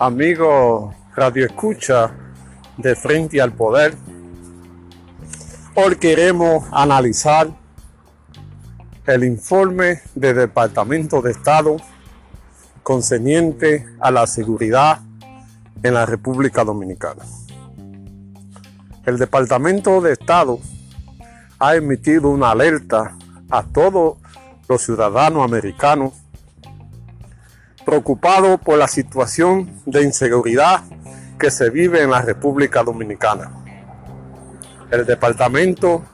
Amigo Radio Escucha de Frente al Poder, hoy queremos analizar el informe del Departamento de Estado concerniente a la seguridad en la República Dominicana. El Departamento de Estado ha emitido una alerta a todos los ciudadanos americanos preocupados por la situación de inseguridad que se vive en la República Dominicana. El departamento,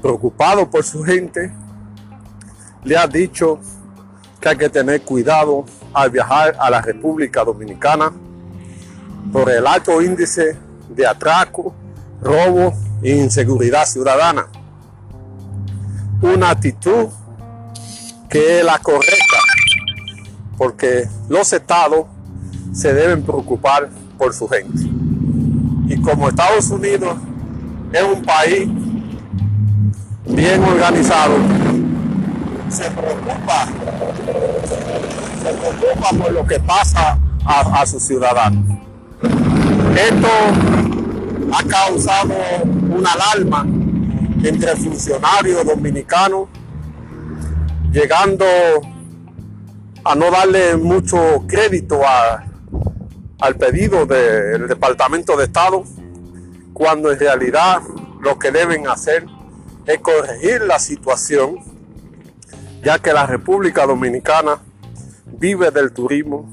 preocupado por su gente, le ha dicho que hay que tener cuidado al viajar a la República Dominicana por el alto índice de atraco, robo e inseguridad ciudadana. Una actitud que es la correcta, porque los estados se deben preocupar por su gente. Y como Estados Unidos es un país bien organizado, se preocupa, se preocupa por lo que pasa a, a sus ciudadanos. Esto ha causado una alarma entre funcionarios dominicanos, llegando a no darle mucho crédito al pedido del Departamento de Estado, cuando en realidad lo que deben hacer es corregir la situación, ya que la República Dominicana vive del turismo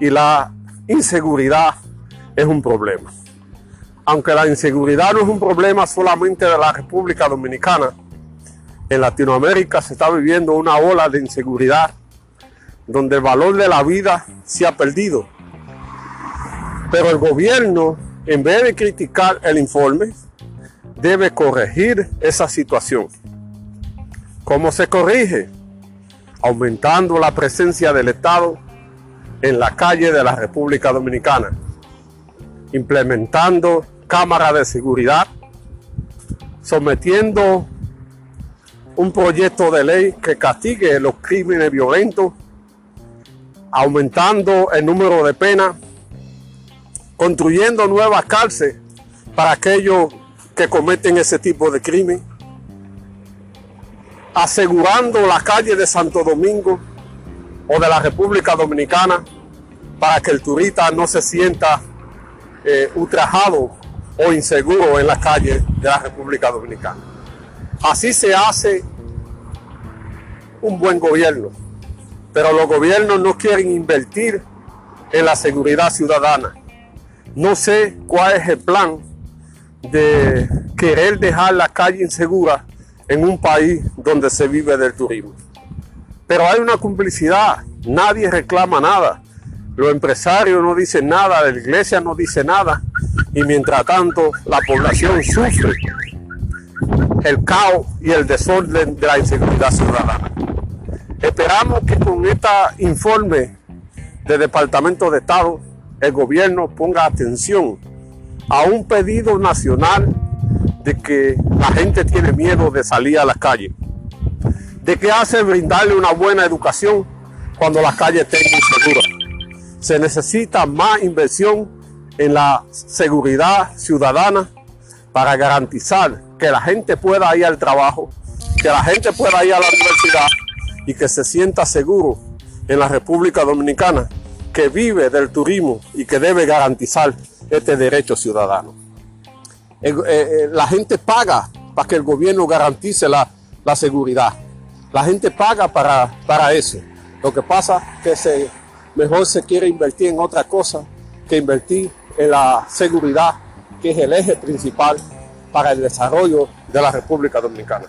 y la inseguridad es un problema. Aunque la inseguridad no es un problema solamente de la República Dominicana, en Latinoamérica se está viviendo una ola de inseguridad donde el valor de la vida se ha perdido. Pero el gobierno, en vez de criticar el informe, debe corregir esa situación. ¿Cómo se corrige? Aumentando la presencia del Estado en la calle de la República Dominicana, implementando cámaras de seguridad, sometiendo un proyecto de ley que castigue los crímenes violentos, aumentando el número de penas, construyendo nuevas cárceles para aquellos que cometen ese tipo de crimen, asegurando la calle de Santo Domingo o de la República Dominicana para que el turista no se sienta eh, ultrajado o inseguro en las calles de la República Dominicana. Así se hace un buen gobierno, pero los gobiernos no quieren invertir en la seguridad ciudadana. No sé cuál es el plan de querer dejar la calle insegura en un país donde se vive del turismo. Pero hay una complicidad, nadie reclama nada, los empresarios no dicen nada, la iglesia no dice nada, y mientras tanto la población sufre el caos y el desorden de la inseguridad ciudadana. Esperamos que con este informe del Departamento de Estado el gobierno ponga atención a un pedido nacional de que la gente tiene miedo de salir a las calles. ¿De qué hace brindarle una buena educación cuando las calles estén inseguras? Se necesita más inversión en la seguridad ciudadana para garantizar que la gente pueda ir al trabajo, que la gente pueda ir a la universidad y que se sienta seguro en la República Dominicana, que vive del turismo y que debe garantizar este derecho ciudadano. Eh, eh, la gente paga para que el gobierno garantice la, seguridad. La gente paga para, para eso. Lo que pasa es que mejor se quiere invertir en otra cosa que invertir en la seguridad, que es el eje principal para el desarrollo de la República Dominicana.